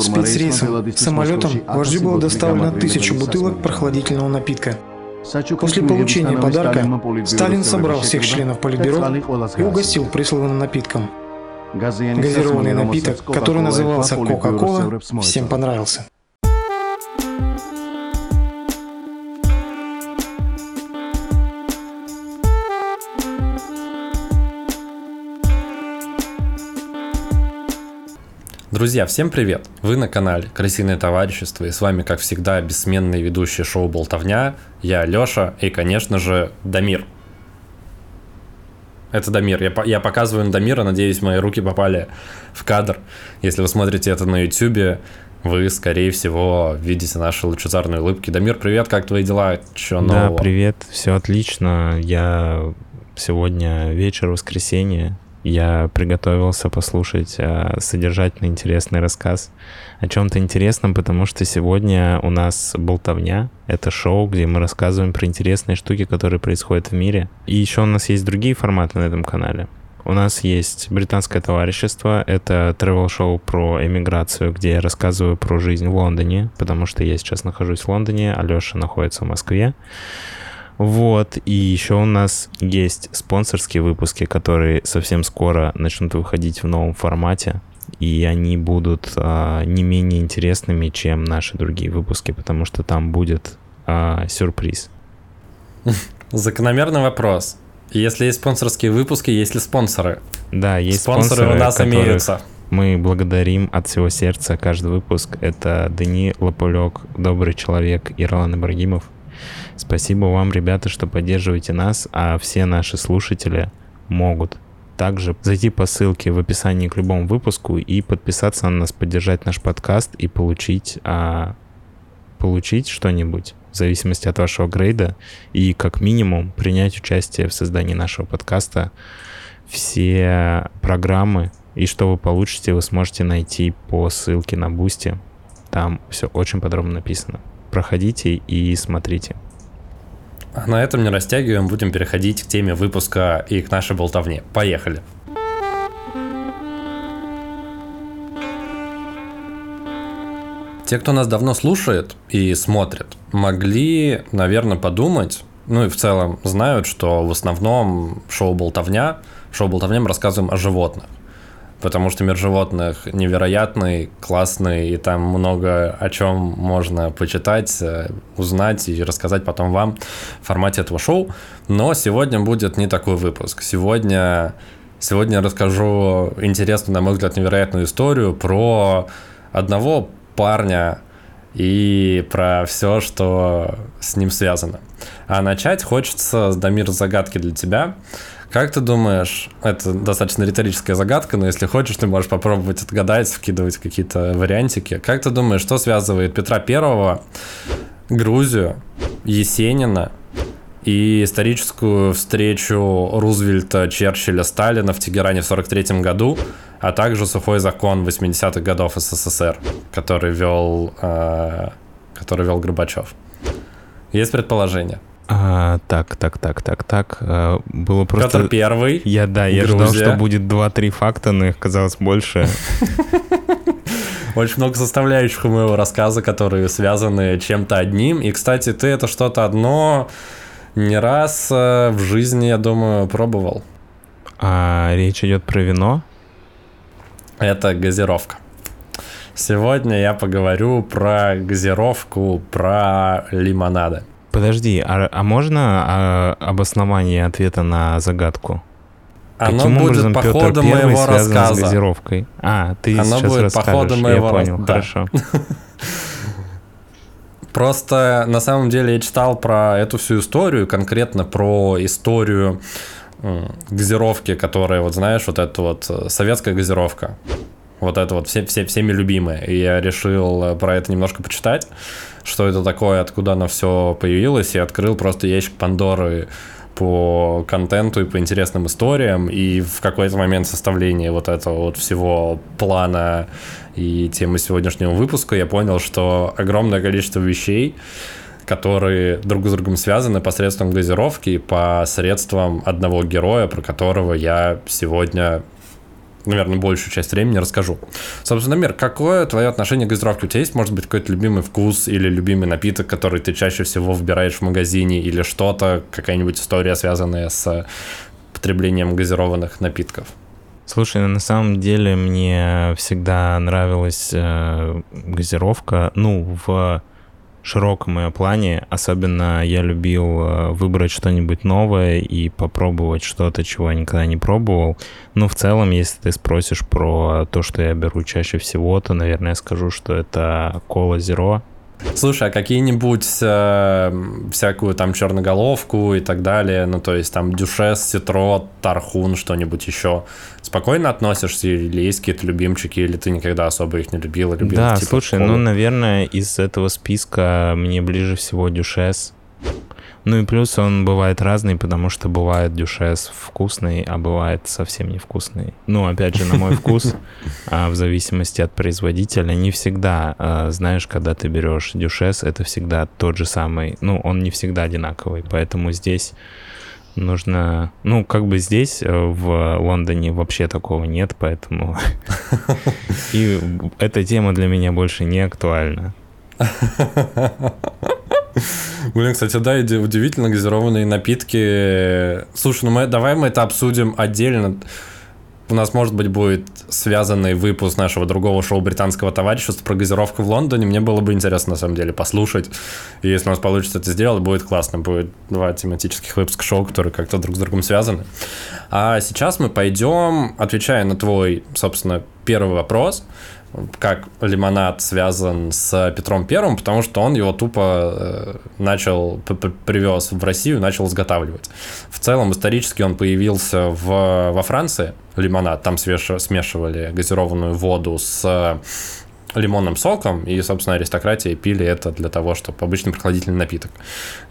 Спецрейсом, самолетом вождю было доставлено тысячу бутылок прохладительного напитка. После получения подарка Сталин собрал всех членов Политбюро и угостил присланным напитком. Газированный напиток, который назывался Кока-Кола, всем понравился. Друзья, всем привет! Вы на канале Крысиное товарищество и с вами, как всегда, бессменный ведущий шоу «Болтовня». Я Лёша и, конечно же, Дамир. Это Дамир. Я, я показываю на Дамира, надеюсь, мои руки попали в кадр. Если вы смотрите это на YouTube, вы, скорее всего, видите наши лучезарные улыбки. Дамир, привет, как твои дела? Чё нового? Да, привет, все отлично. Я сегодня вечер воскресенье, я приготовился послушать э, содержательный, интересный рассказ о чем-то интересном, потому что сегодня у нас болтовня. Это шоу, где мы рассказываем про интересные штуки, которые происходят в мире. И еще у нас есть другие форматы на этом канале. У нас есть британское товарищество, это travel-шоу про эмиграцию, где я рассказываю про жизнь в Лондоне, потому что я сейчас нахожусь в Лондоне, Алеша находится в Москве. Вот, и еще у нас есть спонсорские выпуски, которые совсем скоро начнут выходить в новом формате, и они будут а, не менее интересными, чем наши другие выпуски, потому что там будет а, сюрприз. Закономерный вопрос. Если есть спонсорские выпуски, есть ли спонсоры? Да, есть спонсоры, спонсоры у нас имеются. Мы благодарим от всего сердца каждый выпуск. Это Дани Лопулек, добрый человек, и Ролан Ибрагимов. Спасибо вам, ребята, что поддерживаете нас, а все наши слушатели могут также зайти по ссылке в описании к любому выпуску и подписаться на нас, поддержать наш подкаст и получить, а, получить что-нибудь в зависимости от вашего грейда и как минимум принять участие в создании нашего подкаста. Все программы и что вы получите, вы сможете найти по ссылке на Boosty. Там все очень подробно написано. Проходите и смотрите. А на этом не растягиваем, будем переходить к теме выпуска и к нашей болтовне. Поехали. Те, кто нас давно слушает и смотрит, могли, наверное, подумать, ну и в целом знают, что в основном шоу «Болтовня», шоу «Болтовня» мы рассказываем о животных потому что мир животных невероятный, классный, и там много о чем можно почитать, э, узнать и рассказать потом вам в формате этого шоу. Но сегодня будет не такой выпуск. Сегодня, сегодня расскажу интересную, на мой взгляд, невероятную историю про одного парня и про все, что с ним связано. А начать хочется с Дамир загадки для тебя. Как ты думаешь, это достаточно риторическая загадка, но если хочешь, ты можешь попробовать отгадать, вкидывать какие-то вариантики. Как ты думаешь, что связывает Петра Первого, Грузию, Есенина и историческую встречу Рузвельта, Черчилля, Сталина в Тегеране в 43 году, а также сухой закон 80-х годов СССР, который вел, э, который вел Горбачев? Есть предположение? А, так, так, так, так, так. А, было просто... Петр Первый. Я, да, я Грузия. ждал, что будет 2-3 факта, но их казалось больше. Очень много составляющих у моего рассказа, которые связаны чем-то одним. И, кстати, ты это что-то одно не раз э, в жизни, я думаю, пробовал. А речь идет про вино? Это газировка. Сегодня я поговорю про газировку, про лимонады. Подожди, а, а можно а, обоснование ответа на загадку? Оно Каким будет образом по Петр ходу Первый моего рассказа. с газировкой? А, ты Оно сейчас будет расскажешь. по ходу моего Я понял, хорошо. Просто на самом деле я читал про эту всю историю, конкретно про историю газировки, которая, вот знаешь, вот эта вот э, советская газировка. Вот это вот все, все, всеми любимое. И я решил э, про это немножко почитать что это такое, откуда оно все появилось, и открыл просто ящик Пандоры по контенту и по интересным историям, и в какой-то момент составления вот этого вот всего плана и темы сегодняшнего выпуска я понял, что огромное количество вещей, которые друг с другом связаны посредством газировки посредством одного героя, про которого я сегодня наверное, большую часть времени расскажу. Собственно, Мир, какое твое отношение к газировке? У тебя есть, может быть, какой-то любимый вкус или любимый напиток, который ты чаще всего выбираешь в магазине, или что-то, какая-нибудь история, связанная с потреблением газированных напитков? Слушай, ну, на самом деле мне всегда нравилась э, газировка, ну, в широком плане. Особенно я любил э, выбрать что-нибудь новое и попробовать что-то, чего я никогда не пробовал. Но в целом, если ты спросишь про то, что я беру чаще всего, то, наверное, я скажу, что это Cola Zero Слушай, а какие-нибудь э, всякую там черноголовку и так далее, ну то есть там дюшес, ситро, тархун, что-нибудь еще, спокойно относишься или есть какие-то любимчики, или ты никогда особо их не любил? любил да, типа слушай, ну, наверное, из этого списка мне ближе всего дюшес. Ну и плюс он бывает разный, потому что бывает дюшес вкусный, а бывает совсем невкусный. Ну, опять же, на мой вкус, а, в зависимости от производителя, не всегда, а, знаешь, когда ты берешь дюшес, это всегда тот же самый, ну, он не всегда одинаковый, поэтому здесь нужно, ну, как бы здесь, э, в Лондоне, вообще такого нет, поэтому и эта тема для меня больше не актуальна. Блин, кстати, да, удивительно газированные напитки. Слушай, ну мы, давай мы это обсудим отдельно. У нас, может быть, будет связанный выпуск нашего другого шоу британского товарищества про газировку в Лондоне. Мне было бы интересно, на самом деле, послушать. И если у нас получится это сделать, будет классно. Будет два тематических выпуска шоу, которые как-то друг с другом связаны. А сейчас мы пойдем, отвечая на твой, собственно, первый вопрос – как лимонад связан с Петром Первым, потому что он его тупо э, начал, привез в Россию, начал изготавливать. В целом, исторически он появился в, во Франции, лимонад, там смешивали газированную воду с лимонным соком, и, собственно, аристократия пили это для того, чтобы обычный прохладительный напиток,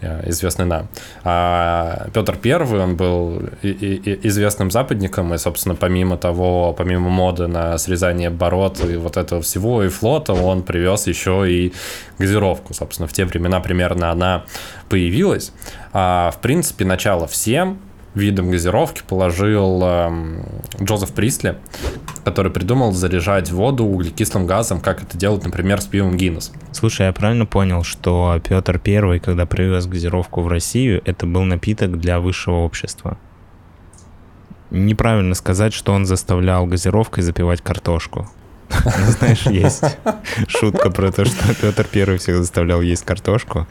э, известный нам. А Петр Первый, он был известным западником, и, собственно, помимо того, помимо моды на срезание бород и вот этого всего, и флота, он привез еще и газировку, собственно, в те времена примерно она появилась. А, в принципе, начало всем, видом газировки положил э, Джозеф Присли, который придумал заряжать воду углекислым газом, как это делают, например, с пивом Гиннес. Слушай, я правильно понял, что Петр Первый, когда привез газировку в Россию, это был напиток для высшего общества? Неправильно сказать, что он заставлял газировкой запивать картошку. Ну, знаешь, есть шутка про то, что Петр Первый всех заставлял есть картошку.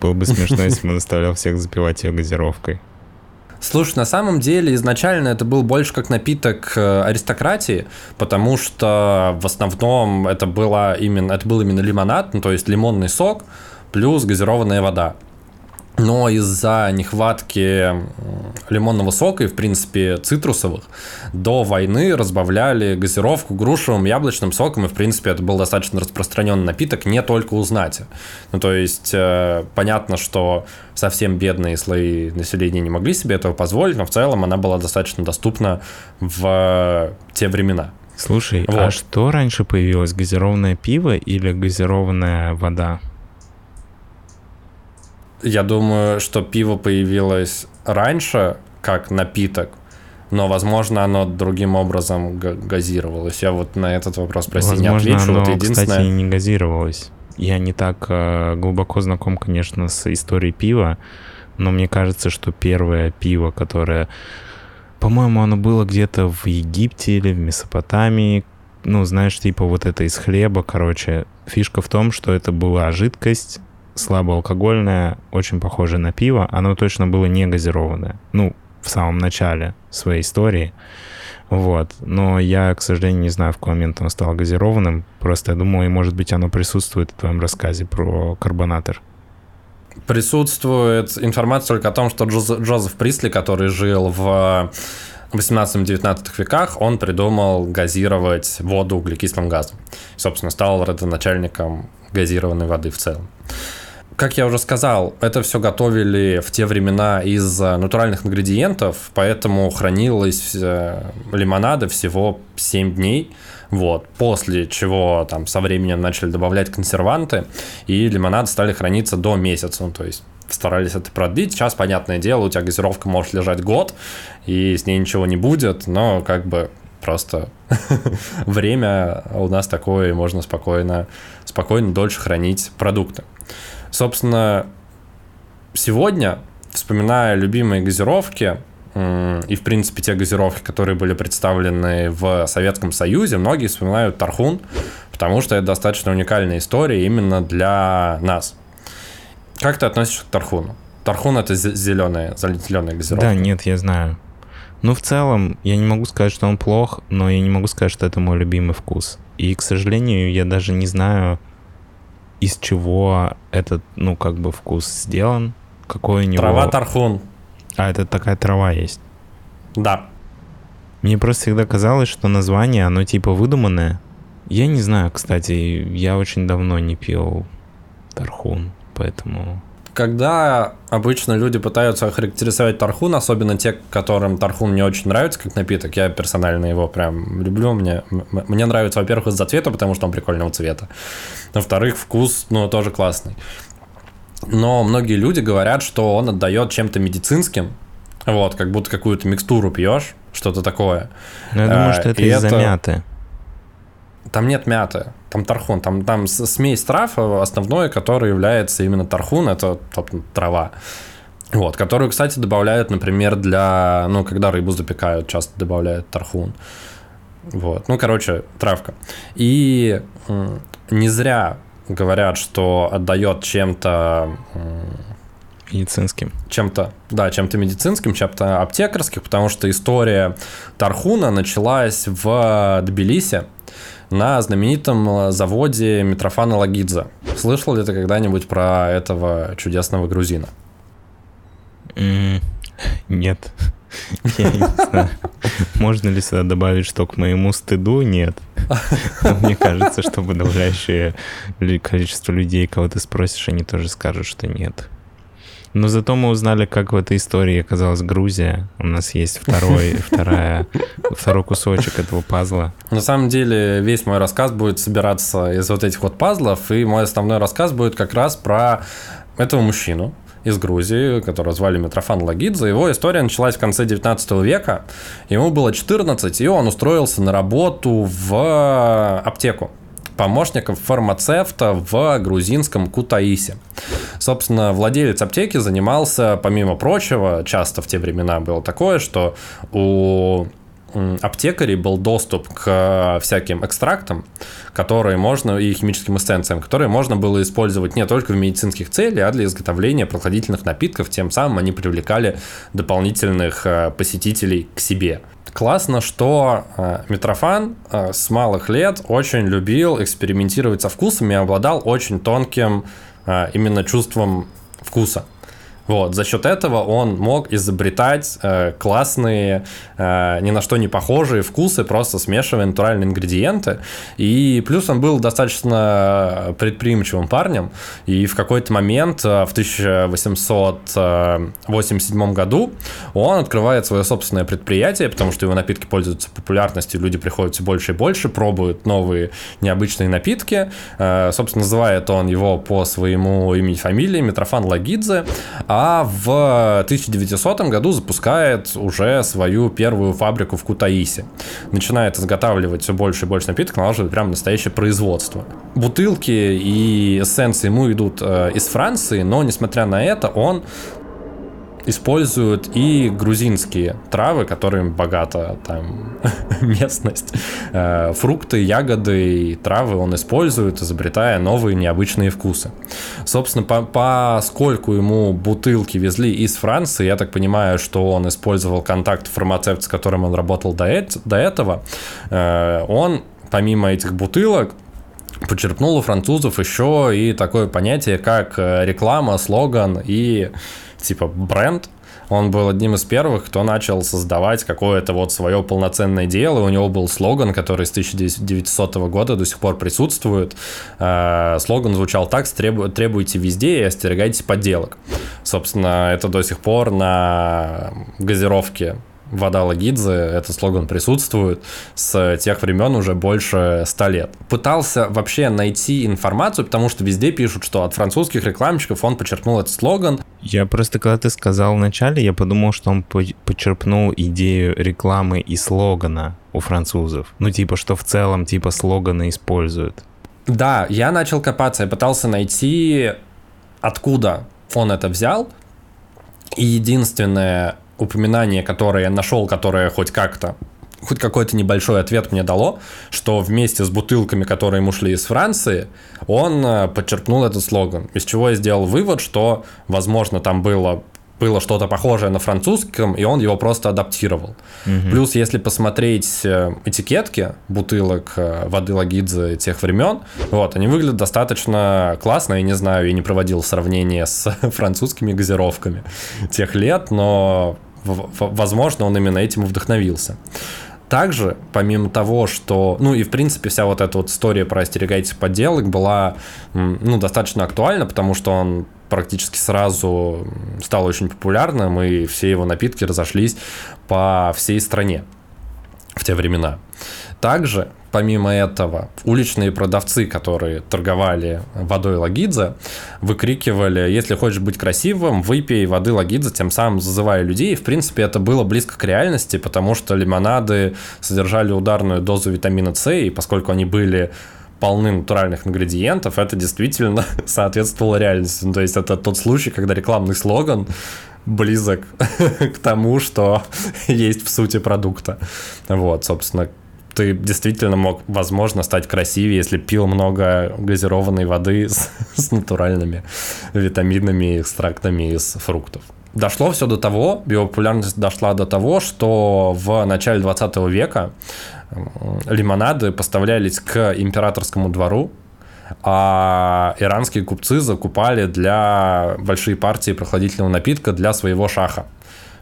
Было бы смешно, если бы он заставлял всех запивать ее газировкой. Слушай, на самом деле изначально это был больше как напиток э, аристократии, потому что в основном это, было именно, это был именно лимонад, ну, то есть лимонный сок плюс газированная вода но из-за нехватки лимонного сока и, в принципе, цитрусовых, до войны разбавляли газировку грушевым яблочным соком, и, в принципе, это был достаточно распространенный напиток не только у знати. Ну, то есть, э, понятно, что совсем бедные слои населения не могли себе этого позволить, но в целом она была достаточно доступна в те времена. Слушай, а вот. а что раньше появилось, газированное пиво или газированная вода? Я думаю, что пиво появилось раньше как напиток, но, возможно, оно другим образом газировалось. Я вот на этот вопрос, прости, возможно, не отвечу. Оно, вот единственное... кстати, не газировалось. Я не так э, глубоко знаком, конечно, с историей пива, но мне кажется, что первое пиво, которое, по-моему, оно было где-то в Египте или в Месопотамии, ну, знаешь, типа вот это из хлеба, короче. Фишка в том, что это была жидкость, слабоалкогольное, очень похоже на пиво. Оно точно было не газированное. Ну, в самом начале своей истории. Вот. Но я, к сожалению, не знаю, в какой момент оно стало газированным. Просто я думаю, может быть, оно присутствует в твоем рассказе про карбонатор. Присутствует информация только о том, что Джозеф, Присли, который жил в 18-19 веках, он придумал газировать воду углекислым газом. собственно, стал родоначальником газированной воды в целом. Как я уже сказал, это все готовили в те времена из э, натуральных ингредиентов, поэтому хранилось э, лимонада всего 7 дней. Вот. После чего там со временем начали добавлять консерванты, и лимонад стали храниться до месяца. Ну, то есть старались это продлить. Сейчас, понятное дело, у тебя газировка может лежать год, и с ней ничего не будет, но как бы Просто время у нас такое, и можно спокойно, спокойно дольше хранить продукты. Собственно, сегодня, вспоминая любимые газировки, и, в принципе, те газировки, которые были представлены в Советском Союзе, многие вспоминают Тархун, потому что это достаточно уникальная история именно для нас. Как ты относишься к Тархуну? Тархун это зеленая, зеленая газировка. Да, нет, я знаю. Ну, в целом, я не могу сказать, что он плох, но я не могу сказать, что это мой любимый вкус. И, к сожалению, я даже не знаю, из чего этот, ну, как бы вкус сделан, какой у него... Трава тархун. А, это такая трава есть? Да. Мне просто всегда казалось, что название, оно типа выдуманное. Я не знаю, кстати, я очень давно не пил тархун, поэтому когда обычно люди пытаются охарактеризовать тархун, особенно те, которым тархун не очень нравится как напиток, я персонально его прям люблю, мне, мне нравится, во-первых, из-за цвета, потому что он прикольного цвета, во-вторых, вкус, ну, тоже классный. Но многие люди говорят, что он отдает чем-то медицинским, вот, как будто какую-то микстуру пьешь, что-то такое. Ну, я думаю, что это из-за это... мяты. Там нет мяты, там тархун, там, там смесь трав основное, которое является именно тархун, это трава. Вот, которую, кстати, добавляют, например, для, ну, когда рыбу запекают, часто добавляют тархун. Вот, ну, короче, травка. И не зря говорят, что отдает чем-то медицинским. Чем-то, да, чем-то медицинским, чем-то аптекарским, потому что история Тархуна началась в Тбилиси, на знаменитом э, заводе Митрофана Лагидзе. Слышал ли ты когда-нибудь про этого чудесного грузина? нет. Можно ли сюда добавить, что к моему стыду нет? Мне кажется, что подавляющее количество людей, кого ты спросишь, они тоже скажут, что нет. Но зато мы узнали, как в этой истории оказалась Грузия. У нас есть второй, вторая, второй кусочек этого пазла. На самом деле весь мой рассказ будет собираться из вот этих вот пазлов, и мой основной рассказ будет как раз про этого мужчину, из Грузии, которого звали Митрофан Лагидзе. Его история началась в конце 19 века. Ему было 14, и он устроился на работу в аптеку помощником фармацевта в грузинском Кутаисе. Собственно, владелец аптеки занимался, помимо прочего, часто в те времена было такое, что у аптекарей был доступ к всяким экстрактам, которые можно, и химическим эссенциям, которые можно было использовать не только в медицинских целях, а для изготовления прохладительных напитков, тем самым они привлекали дополнительных э, посетителей к себе. Классно, что э, Митрофан э, с малых лет очень любил экспериментировать со вкусами и обладал очень тонким э, именно чувством вкуса. Вот, за счет этого он мог изобретать э, классные, э, ни на что не похожие вкусы, просто смешивая натуральные ингредиенты. И плюс он был достаточно предприимчивым парнем. И в какой-то момент, э, в 1887 году, он открывает свое собственное предприятие, потому что его напитки пользуются популярностью, люди приходят все больше и больше, пробуют новые необычные напитки. Э, собственно, называет он его по своему имени и фамилии Митрофан Лагидзе. А в 1900 году запускает уже свою первую фабрику в Кутаисе. Начинает изготавливать все больше и больше напитков, налаживает прям настоящее производство. Бутылки и эссенции ему идут э, из Франции, но несмотря на это, он используют и грузинские травы, которыми богата там местность. Э, фрукты, ягоды и травы он использует, изобретая новые необычные вкусы. Собственно, по поскольку ему бутылки везли из Франции, я так понимаю, что он использовал контакт фармацевт, с которым он работал до, до этого, э, он помимо этих бутылок почерпнул у французов еще и такое понятие, как э, реклама, слоган и типа бренд, он был одним из первых, кто начал создавать какое-то вот свое полноценное дело. У него был слоган, который с 1900 года до сих пор присутствует. Э, слоган звучал так «Требуйте везде и остерегайтесь подделок». Собственно, это до сих пор на газировке вода Лагидзе, этот слоган присутствует с тех времен уже больше ста лет. Пытался вообще найти информацию, потому что везде пишут, что от французских рекламщиков он почерпнул этот слоган. Я просто, когда ты сказал вначале, я подумал, что он почерпнул идею рекламы и слогана у французов? Ну, типа, что в целом, типа, слоганы используют. Да, я начал копаться, я пытался найти, откуда он это взял. И единственное упоминание, которое я нашел, которое хоть как-то хоть какой-то небольшой ответ мне дало, что вместе с бутылками, которые ему шли из Франции, он э, подчеркнул этот слоган. Из чего я сделал вывод, что, возможно, там было было что-то похожее на французском, и он его просто адаптировал. Угу. Плюс, если посмотреть э, этикетки бутылок э, воды Лагидзе тех времен, вот, они выглядят достаточно классно. Я не знаю, я не проводил сравнение с французскими газировками тех лет, но возможно, он именно этим вдохновился. Также, помимо того, что, ну и в принципе вся вот эта вот история про остерегайтесь подделок была, ну, достаточно актуальна, потому что он практически сразу стал очень популярным, и все его напитки разошлись по всей стране в те времена. Также, помимо этого, уличные продавцы, которые торговали водой Лагидзе, выкрикивали, если хочешь быть красивым, выпей воды Лагидзе, тем самым зазывая людей. И, в принципе, это было близко к реальности, потому что лимонады содержали ударную дозу витамина С, и поскольку они были полны натуральных ингредиентов, это действительно соответствовало реальности. Ну, то есть это тот случай, когда рекламный слоган близок к тому, что есть в сути продукта. Вот, собственно, ты действительно мог, возможно, стать красивее, если пил много газированной воды с, с натуральными витаминами экстрактами из фруктов. Дошло все до того, биопопулярность дошла до того, что в начале 20 века лимонады поставлялись к императорскому двору, а иранские купцы закупали для большие партии прохладительного напитка для своего шаха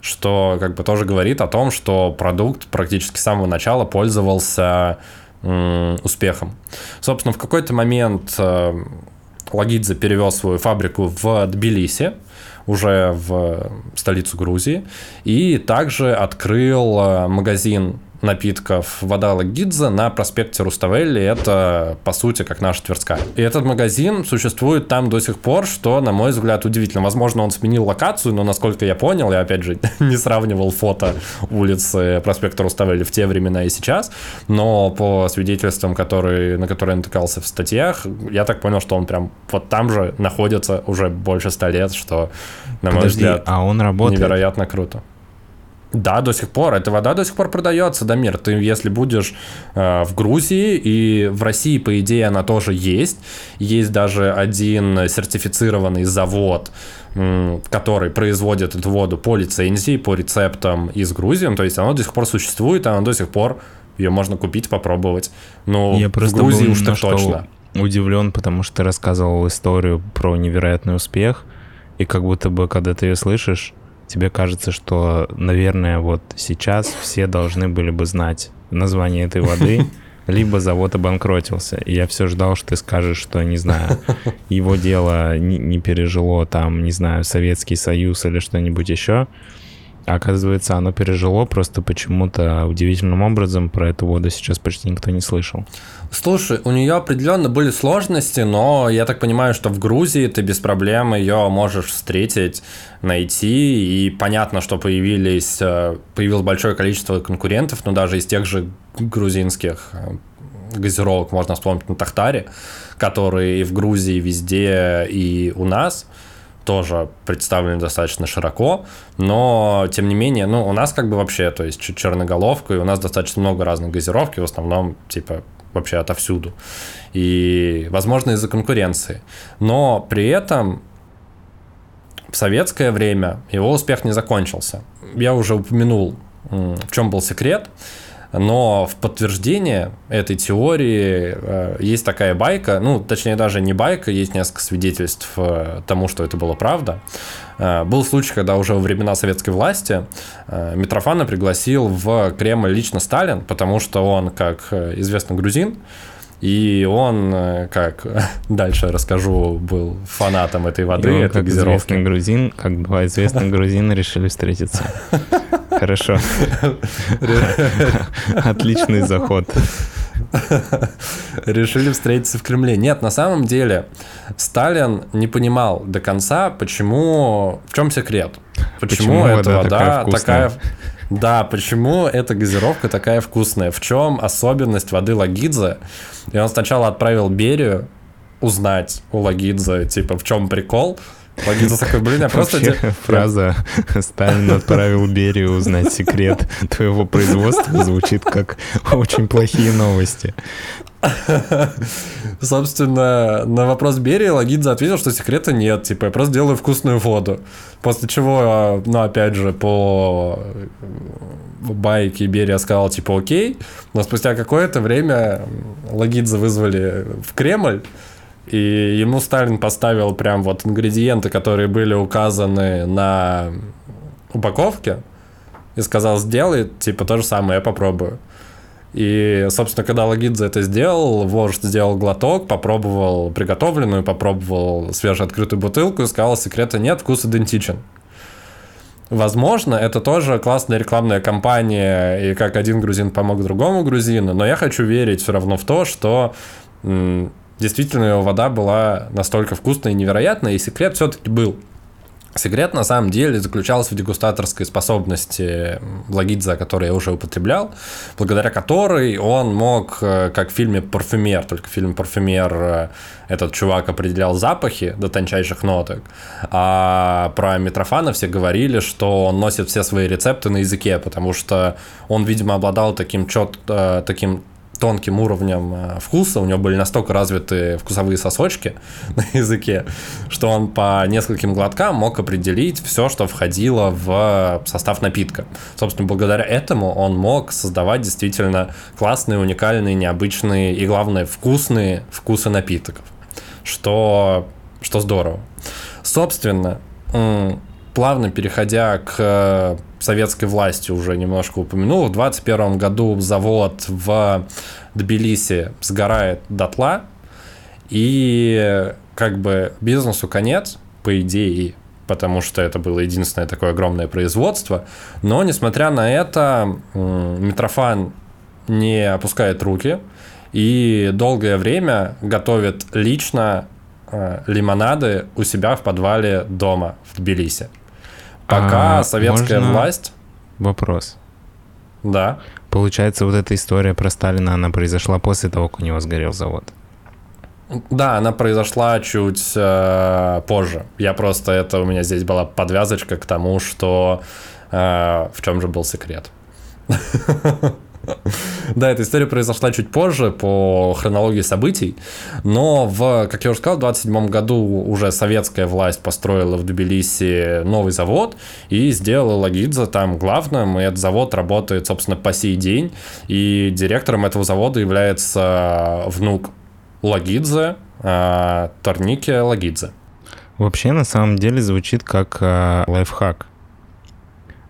что как бы тоже говорит о том, что продукт практически с самого начала пользовался успехом. Собственно, в какой-то момент э, Лагидзе перевел свою фабрику в Тбилиси, уже в столицу Грузии, и также открыл э, магазин напитков вода Лагидзе на проспекте Руставелли. Это, по сути, как наша Тверская. И этот магазин существует там до сих пор, что, на мой взгляд, удивительно. Возможно, он сменил локацию, но, насколько я понял, я, опять же, не сравнивал фото улицы проспекта Руставелли в те времена и сейчас, но по свидетельствам, которые, на которые я натыкался в статьях, я так понял, что он прям вот там же находится уже больше ста лет, что, на мой Подожди, взгляд, а он работает? невероятно круто. Да, до сих пор. Эта вода до сих пор продается, Дамир. Ты, если будешь э, в Грузии, и в России, по идее, она тоже есть. Есть даже один сертифицированный завод, э, который производит эту воду по лицензии, по рецептам из Грузии. То есть она до сих пор существует, она до сих пор ее можно купить, попробовать. Ну, Я в Грузии уж так точно. Удивлен, потому что ты рассказывал историю про невероятный успех, и как будто бы, когда ты ее слышишь, тебе кажется, что, наверное, вот сейчас все должны были бы знать название этой воды, либо завод обанкротился. И я все ждал, что ты скажешь, что, не знаю, его дело не, не пережило там, не знаю, Советский Союз или что-нибудь еще. Оказывается, оно пережило, просто почему-то удивительным образом. Про эту воду сейчас почти никто не слышал. Слушай, у нее определенно были сложности, но я так понимаю, что в Грузии ты без проблем ее можешь встретить, найти, и понятно, что появились, э, появилось большое количество конкурентов, но даже из тех же грузинских э, газировок можно вспомнить на Тахтаре, которые и в Грузии везде, и у нас – тоже представлены достаточно широко, но тем не менее, ну, у нас как бы вообще, то есть черноголовка, и у нас достаточно много разных газировки, в основном, типа, вообще отовсюду. И, возможно, из-за конкуренции. Но при этом в советское время его успех не закончился. Я уже упомянул, в чем был секрет. Но в подтверждение этой теории э, есть такая байка, ну, точнее, даже не байка, есть несколько свидетельств э, тому, что это было правда. Э, был случай, когда уже во времена советской власти э, Митрофана пригласил в Кремль лично Сталин, потому что он, как известно, грузин, и он, э, как дальше расскажу, был фанатом этой воды, этой как известный грузин, как два известных грузина решили встретиться. Хорошо. Отличный заход. Решили встретиться в Кремле. Нет, на самом деле Сталин не понимал до конца, почему, в чем секрет. Почему, почему эта вода, вода такая, Да, почему эта газировка такая вкусная? В чем особенность воды Лагидзе? И он сначала отправил Берию узнать у Лагидзе, типа, в чем прикол. Лагидзе такой, блин, я просто... Вообще, фраза «Сталин отправил Берию узнать секрет твоего производства» звучит как очень плохие новости. Собственно, на вопрос Берии Лагидзе ответил, что секрета нет. Типа, я просто делаю вкусную воду. После чего, ну, опять же, по байке Берия сказал, типа, окей. Но спустя какое-то время Лагидзе вызвали в Кремль. И ему Сталин поставил прям вот ингредиенты, которые были указаны на упаковке. И сказал, сделай, типа, то же самое, я попробую. И, собственно, когда Лагидзе это сделал, вождь сделал глоток, попробовал приготовленную, попробовал свежеоткрытую бутылку и сказал, секрета нет, вкус идентичен. Возможно, это тоже классная рекламная кампания, и как один грузин помог другому грузину, но я хочу верить все равно в то, что действительно его вода была настолько вкусной и невероятной, и секрет все-таки был. Секрет на самом деле заключался в дегустаторской способности Лагидзе, который я уже употреблял, благодаря которой он мог, э, как в фильме «Парфюмер», только в фильме «Парфюмер» э, этот чувак определял запахи до тончайших ноток, а про Митрофана все говорили, что он носит все свои рецепты на языке, потому что он, видимо, обладал таким, чет, э, таким тонким уровнем э, вкуса, у него были настолько развиты вкусовые сосочки на языке, что он по нескольким глоткам мог определить все, что входило в состав напитка. Собственно, благодаря этому он мог создавать действительно классные, уникальные, необычные и, главное, вкусные вкусы напитков, что, что здорово. Собственно, плавно переходя к советской власти уже немножко упомянул. В 21 году завод в Тбилиси сгорает дотла, и как бы бизнесу конец, по идее, потому что это было единственное такое огромное производство. Но, несмотря на это, Митрофан не опускает руки и долгое время готовит лично э, лимонады у себя в подвале дома в Тбилиси. Пока а советская власть... Вопрос. Да. Получается, вот эта история про Сталина, она произошла после того, как у него сгорел завод? Да, она произошла чуть э, позже. Я просто это у меня здесь была подвязочка к тому, что э, в чем же был секрет. Да, эта история произошла чуть позже по хронологии событий, но в, как я уже сказал, в 27 году уже советская власть построила в Тбилиси новый завод и сделала Лагидзе там главным, и этот завод работает, собственно, по сей день, и директором этого завода является внук Лагидзе, э, Торники Лагидзе. Вообще, на самом деле, звучит как э, лайфхак.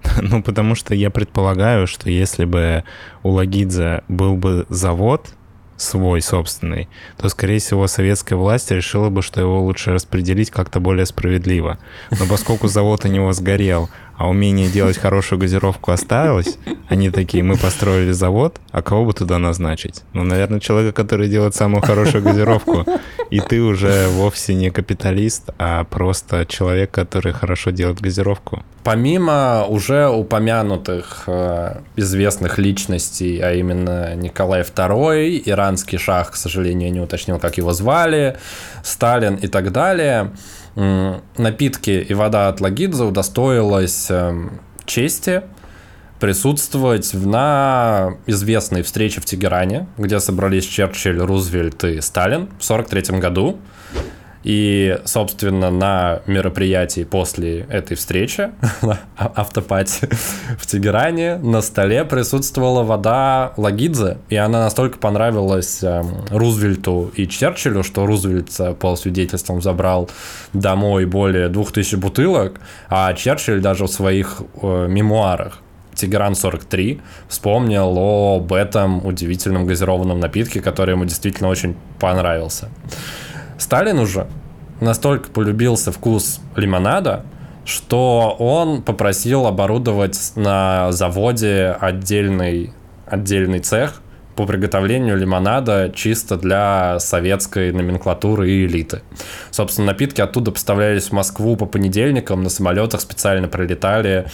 Ну, потому что я предполагаю, что если бы у Лагидзе был бы завод свой собственный, то, скорее всего, советская власть решила бы, что его лучше распределить как-то более справедливо. Но поскольку завод у него сгорел, а умение делать хорошую газировку осталось, они такие, мы построили завод, а кого бы туда назначить? Ну, наверное, человека, который делает самую хорошую газировку. И ты уже вовсе не капиталист, а просто человек, который хорошо делает газировку. Помимо уже упомянутых э, известных личностей, а именно Николай II, иранский шах, к сожалению, не уточнил, как его звали, Сталин и так далее, напитки и вода от Лагидзе удостоилась эм, чести присутствовать на известной встрече в Тегеране, где собрались Черчилль, Рузвельт и Сталин в 1943 году. И, собственно, на мероприятии после этой встречи, автопати в Тегеране, на столе присутствовала вода Лагидзе, и она настолько понравилась э, Рузвельту и Черчиллю, что Рузвельт по свидетельствам забрал домой более 2000 бутылок, а Черчилль даже в своих э, мемуарах Тигран 43 вспомнил об этом удивительном газированном напитке, который ему действительно очень понравился. Сталин уже настолько полюбился вкус лимонада, что он попросил оборудовать на заводе отдельный, отдельный цех по приготовлению лимонада чисто для советской номенклатуры и элиты. Собственно, напитки оттуда поставлялись в Москву по понедельникам, на самолетах специально прилетали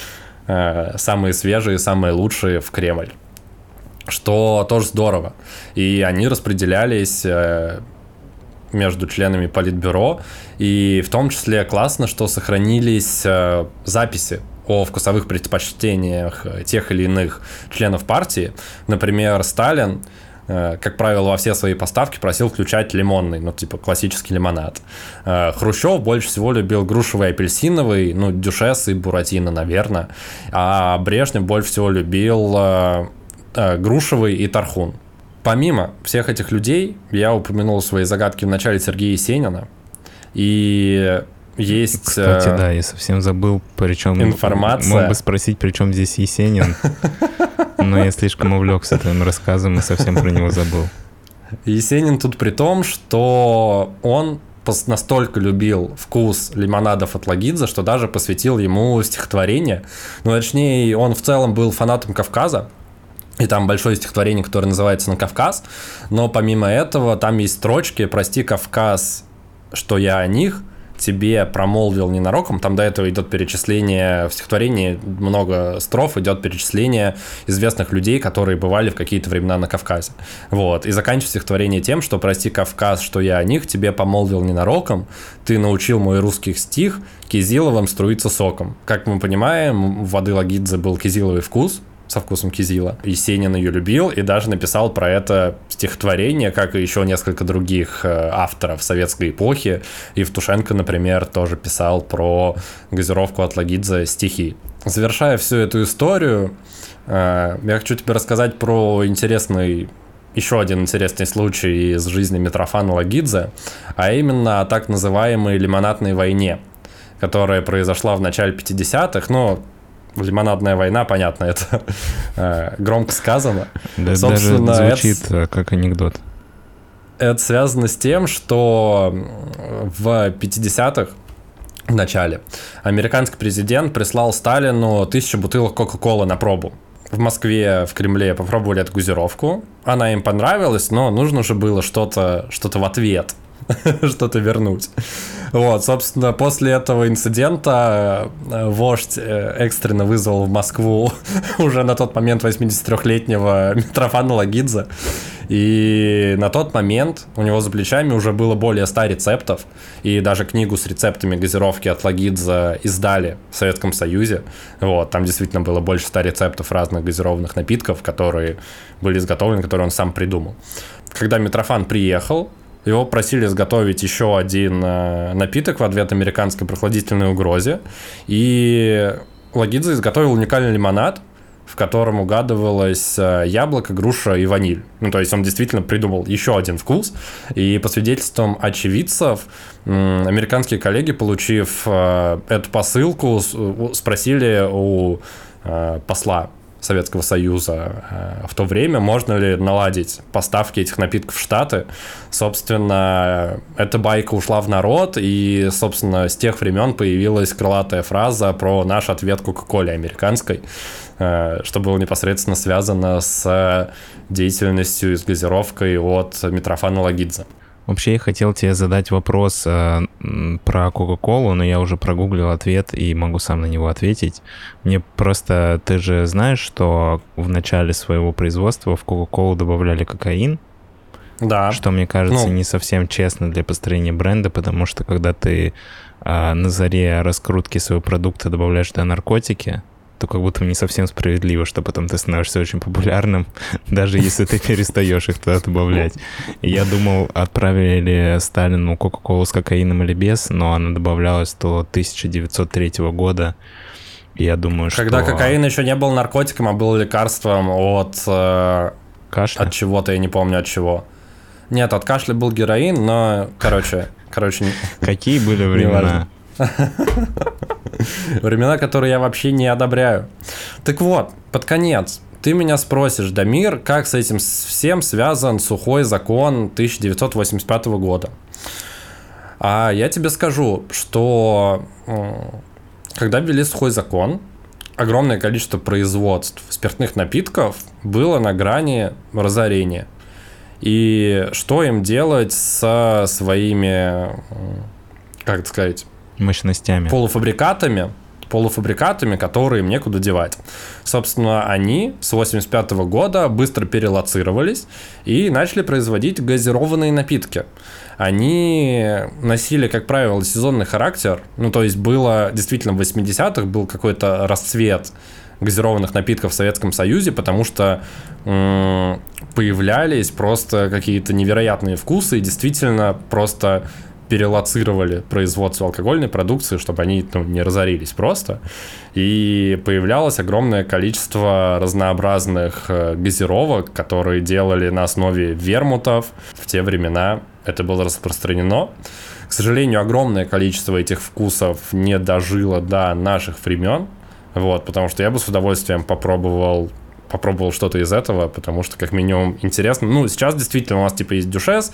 э, самые свежие, самые лучшие в Кремль. Что тоже здорово. И они распределялись э, между членами Политбюро. И в том числе классно, что сохранились э, записи о вкусовых предпочтениях тех или иных членов партии. Например, Сталин э, как правило, во все свои поставки просил включать лимонный, ну, типа классический лимонад. Э, Хрущев больше всего любил грушевый апельсиновый, ну, дюшес и буратино, наверное. А Брежнев больше всего любил э, грушевый и тархун. Помимо всех этих людей, я упомянул свои загадки в начале Сергея Есенина. И есть... Кстати, э, да, я совсем забыл, причем... Информация. Мог бы спросить, при чем здесь Есенин, но я слишком увлекся твоим рассказом и совсем про него забыл. Есенин тут при том, что он настолько любил вкус лимонадов от Лагидзе, что даже посвятил ему стихотворение. Ну, точнее, он в целом был фанатом Кавказа, и там большое стихотворение, которое называется «На Кавказ», но помимо этого там есть строчки «Прости, Кавказ, что я о них», тебе промолвил ненароком, там до этого идет перечисление, в стихотворении много строф, идет перечисление известных людей, которые бывали в какие-то времена на Кавказе. Вот. И заканчивается стихотворение тем, что «Прости, Кавказ, что я о них тебе помолвил ненароком, ты научил мой русский стих кизиловым струиться соком». Как мы понимаем, у воды Лагидзе был кизиловый вкус, со вкусом кизила. Есенин ее любил и даже написал про это стихотворение, как и еще несколько других э, авторов советской эпохи. Евтушенко, например, тоже писал про газировку от Лагидзе стихи. Завершая всю эту историю, э, я хочу тебе рассказать про интересный еще один интересный случай из жизни Митрофана Лагидзе, а именно о так называемой лимонадной войне, которая произошла в начале 50-х, но лимонадная война, понятно, это э, громко сказано. Да, Собственно, даже звучит это, как анекдот. Это связано с тем, что в 50-х в начале американский президент прислал Сталину тысячу бутылок Кока-Колы на пробу. В Москве, в Кремле попробовали эту газировку. Она им понравилась, но нужно же было что-то что в ответ. что-то вернуть. Вот, собственно, после этого инцидента э, вождь э, экстренно вызвал в Москву уже на тот момент 83-летнего Митрофана Лагидзе. И на тот момент у него за плечами уже было более 100 рецептов. И даже книгу с рецептами газировки от Лагидзе издали в Советском Союзе. Вот, там действительно было больше 100 рецептов разных газированных напитков, которые были изготовлены, которые он сам придумал. Когда Митрофан приехал, его просили изготовить еще один э, напиток в ответ американской прохладительной угрозе. И Лагидзе изготовил уникальный лимонад, в котором угадывалось э, яблоко, груша и ваниль. Ну, то есть он действительно придумал еще один вкус. И по свидетельствам очевидцев, американские коллеги, получив э, эту посылку, спросили у посла Советского Союза э, в то время, можно ли наладить поставки этих напитков в Штаты. Собственно, эта байка ушла в народ, и, собственно, с тех времен появилась крылатая фраза про наш ответ Кока-Коле американской, э, что было непосредственно связано с деятельностью и с газировкой от Митрофана Лагидзе. Вообще я хотел тебе задать вопрос э, про Кока-Колу, но я уже прогуглил ответ и могу сам на него ответить. Мне просто, ты же знаешь, что в начале своего производства в Кока-Колу добавляли кокаин? Да. Что, мне кажется, ну... не совсем честно для построения бренда, потому что когда ты э, на заре раскрутки своего продукта добавляешь туда наркотики, то как будто не совсем справедливо, что потом ты становишься очень популярным, даже если ты перестаешь их туда добавлять. Я думал, отправили ли Сталину Кока-Колу с кокаином или без, но она добавлялась до 1903 года. Я думаю, что... Когда кокаин еще не был наркотиком, а был лекарством от... Э, кашля? От чего-то, я не помню от чего. Нет, от кашля был героин, но, короче, короче... Какие были времена? Времена, которые я вообще не одобряю. Так вот, под конец, ты меня спросишь, Дамир, как с этим всем связан сухой закон 1985 года? А я тебе скажу, что когда ввели сухой закон, огромное количество производств спиртных напитков было на грани разорения. И что им делать со своими, как это сказать, мощностями, полуфабрикатами, полуфабрикатами, которые им некуда девать. Собственно, они с 85 года быстро перелоцировались и начали производить газированные напитки. Они носили, как правило, сезонный характер. Ну, то есть было действительно в 80-х был какой-то расцвет газированных напитков в Советском Союзе, потому что появлялись просто какие-то невероятные вкусы и действительно просто перелоцировали производство алкогольной продукции, чтобы они ну, не разорились просто. И появлялось огромное количество разнообразных э, газировок, которые делали на основе вермутов. В те времена это было распространено. К сожалению, огромное количество этих вкусов не дожило до наших времен. Вот, потому что я бы с удовольствием попробовал попробовал что-то из этого, потому что, как минимум, интересно. Ну, сейчас действительно у нас, типа, есть дюшес,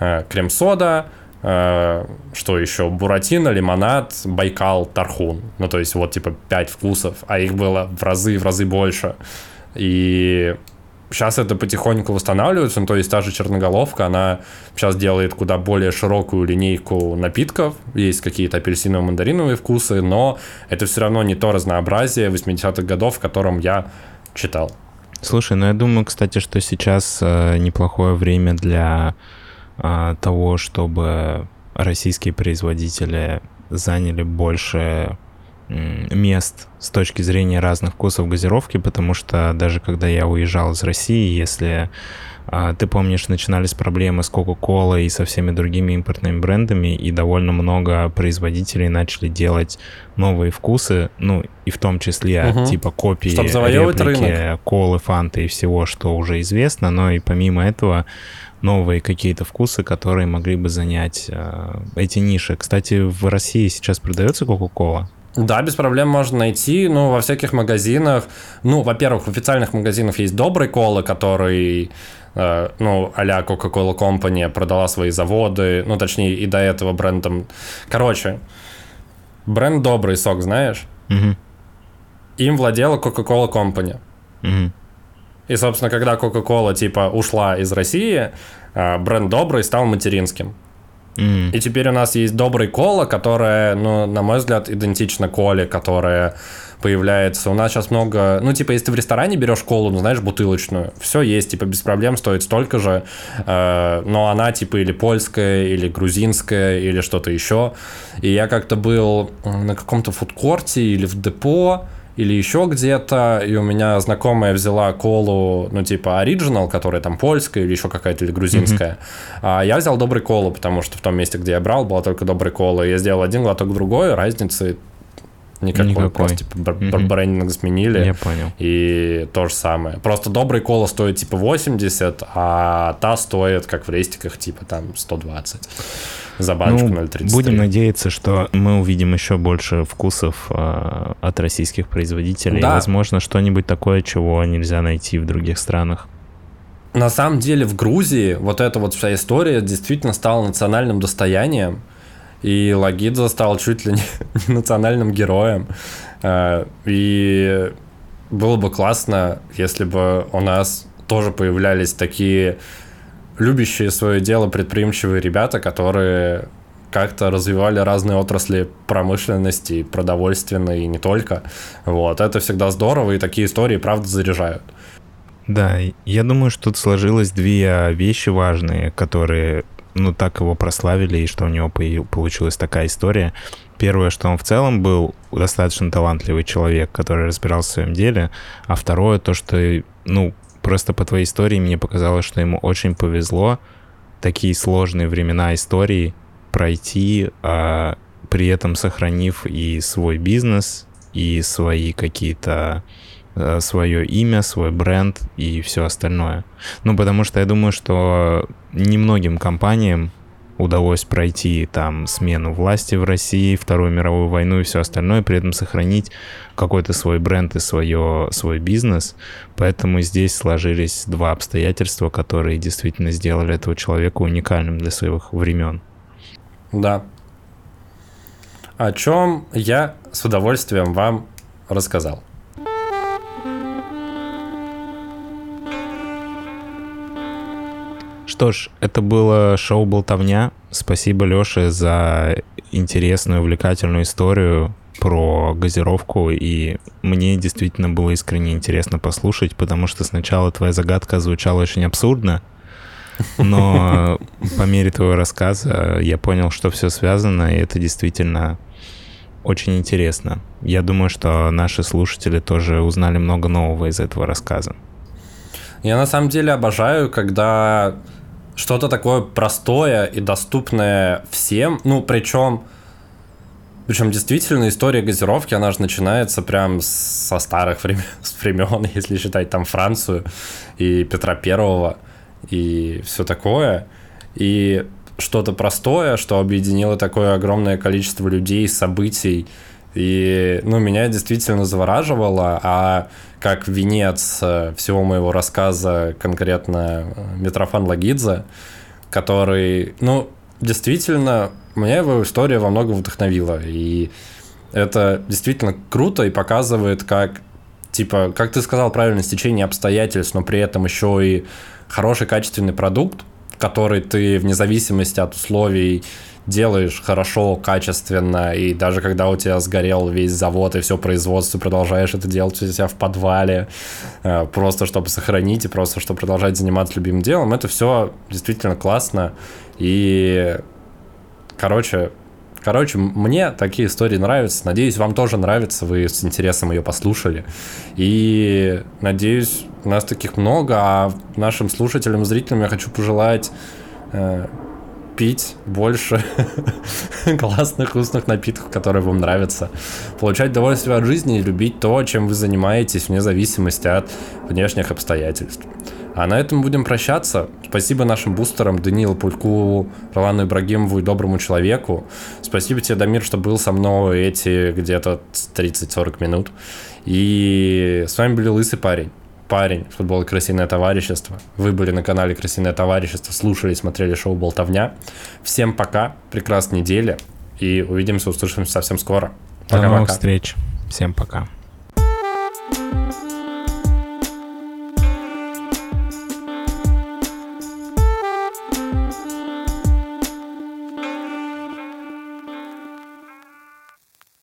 э, крем-сода, что еще? Буратино, лимонад, Байкал, Тархун. Ну, то есть, вот, типа, пять вкусов, а их было в разы, в разы больше. И сейчас это потихоньку восстанавливается, ну, то есть та же черноголовка, она сейчас делает куда более широкую линейку напитков, есть какие-то апельсиново-мандариновые вкусы, но это все равно не то разнообразие 80-х годов, в котором я читал. Слушай, ну я думаю, кстати, что сейчас э, неплохое время для э, того, чтобы российские производители заняли больше мест с точки зрения разных вкусов газировки, потому что даже когда я уезжал из России, если а, ты помнишь, начинались проблемы с Coca-Cola и со всеми другими импортными брендами, и довольно много производителей начали делать новые вкусы, ну, и в том числе угу. типа копии, реплики, колы, фанты и всего, что уже известно, но и помимо этого новые какие-то вкусы, которые могли бы занять э, эти ниши. Кстати, в России сейчас продается Coca-Cola? Да, без проблем можно найти, ну, во всяких магазинах. Ну, во-первых, в официальных магазинах есть добрый кола, который, э, ну, а-ля Coca-Cola Company продала свои заводы, ну, точнее, и до этого брендом. Короче, бренд добрый сок, знаешь? Угу. Им владела Coca-Cola Company. Угу. И, собственно, когда Coca-Cola, типа, ушла из России, э, бренд добрый стал материнским. Mm. И теперь у нас есть добрый кола, которая, ну, на мой взгляд, идентична коле, которая появляется. У нас сейчас много... Ну, типа, если ты в ресторане берешь колу, ну, знаешь, бутылочную, все есть, типа, без проблем стоит столько же, э, но она, типа, или польская, или грузинская, или что-то еще. И я как-то был на каком-то фудкорте или в депо, или еще где-то, и у меня знакомая взяла колу, ну, типа, оригинал, которая там польская или еще какая-то, или грузинская. Mm-hmm. А я взял добрый колу, потому что в том месте, где я брал, была только добрый кола. Я сделал один глоток другой, разницы никакой. никакой. Просто, типа, бар- mm-hmm. брендинг сменили. Я понял. И то же самое. Просто добрый кола стоит, типа, 80, а та стоит, как в рестиках, типа, там, 120 за баночку ну, 0,33. Будем надеяться, что мы увидим еще больше вкусов э, от российских производителей. Да. возможно, что-нибудь такое, чего нельзя найти в других странах. На самом деле в Грузии вот эта вот вся история действительно стала национальным достоянием. И Лагидзе стал чуть ли не, национальным героем. Э, и было бы классно, если бы у нас тоже появлялись такие любящие свое дело предприимчивые ребята, которые как-то развивали разные отрасли промышленности, продовольственной и не только. Вот, это всегда здорово, и такие истории, правда, заряжают. Да, я думаю, что тут сложилось две вещи важные, которые, ну, так его прославили, и что у него получилась такая история. Первое, что он в целом был достаточно талантливый человек, который разбирался в своем деле, а второе, то, что, ну, Просто по твоей истории мне показалось, что ему очень повезло такие сложные времена истории пройти, а, при этом сохранив и свой бизнес, и свои какие-то свое имя, свой бренд и все остальное. Ну, потому что я думаю, что немногим компаниям удалось пройти там смену власти в России, Вторую мировую войну и все остальное, при этом сохранить какой-то свой бренд и свое, свой бизнес. Поэтому здесь сложились два обстоятельства, которые действительно сделали этого человека уникальным для своих времен. Да. О чем я с удовольствием вам рассказал. Что ж, это было шоу «Болтовня». Спасибо, Лёше, за интересную, увлекательную историю про газировку, и мне действительно было искренне интересно послушать, потому что сначала твоя загадка звучала очень абсурдно, но по мере твоего рассказа я понял, что все связано, и это действительно очень интересно. Я думаю, что наши слушатели тоже узнали много нового из этого рассказа. Я на самом деле обожаю, когда что-то такое простое и доступное всем, ну, причем, причем действительно история газировки, она же начинается прям со старых времен, с времен, если считать там Францию и Петра Первого и все такое. И что-то простое, что объединило такое огромное количество людей, событий, и, ну, меня действительно завораживало, а как венец э, всего моего рассказа конкретно э, Митрофан Лагидзе, который, ну, действительно, меня его история во многом вдохновила. И это действительно круто и показывает, как, типа, как ты сказал правильно, стечение обстоятельств, но при этом еще и хороший качественный продукт, который ты вне зависимости от условий делаешь хорошо, качественно, и даже когда у тебя сгорел весь завод и все производство, продолжаешь это делать у себя в подвале, э, просто чтобы сохранить и просто чтобы продолжать заниматься любимым делом, это все действительно классно. И, короче, Короче, мне такие истории нравятся. Надеюсь, вам тоже нравится. Вы с интересом ее послушали. И надеюсь, у нас таких много. А нашим слушателям, зрителям я хочу пожелать э, пить больше классных вкусных напитков, которые вам нравятся, получать удовольствие от жизни и любить то, чем вы занимаетесь, вне зависимости от внешних обстоятельств. А на этом будем прощаться. Спасибо нашим бустерам Данилу Пульку, Ролану Ибрагимову и доброму человеку. Спасибо тебе, Дамир, что был со мной эти где-то 30-40 минут. И с вами были Лысый парень парень, футбол «Крысиное товарищество». Вы были на канале «Крысиное товарищество», слушали, смотрели шоу «Болтовня». Всем пока, прекрасной недели, и увидимся, услышимся совсем скоро. Пока-пока. До новых встреч. Всем пока.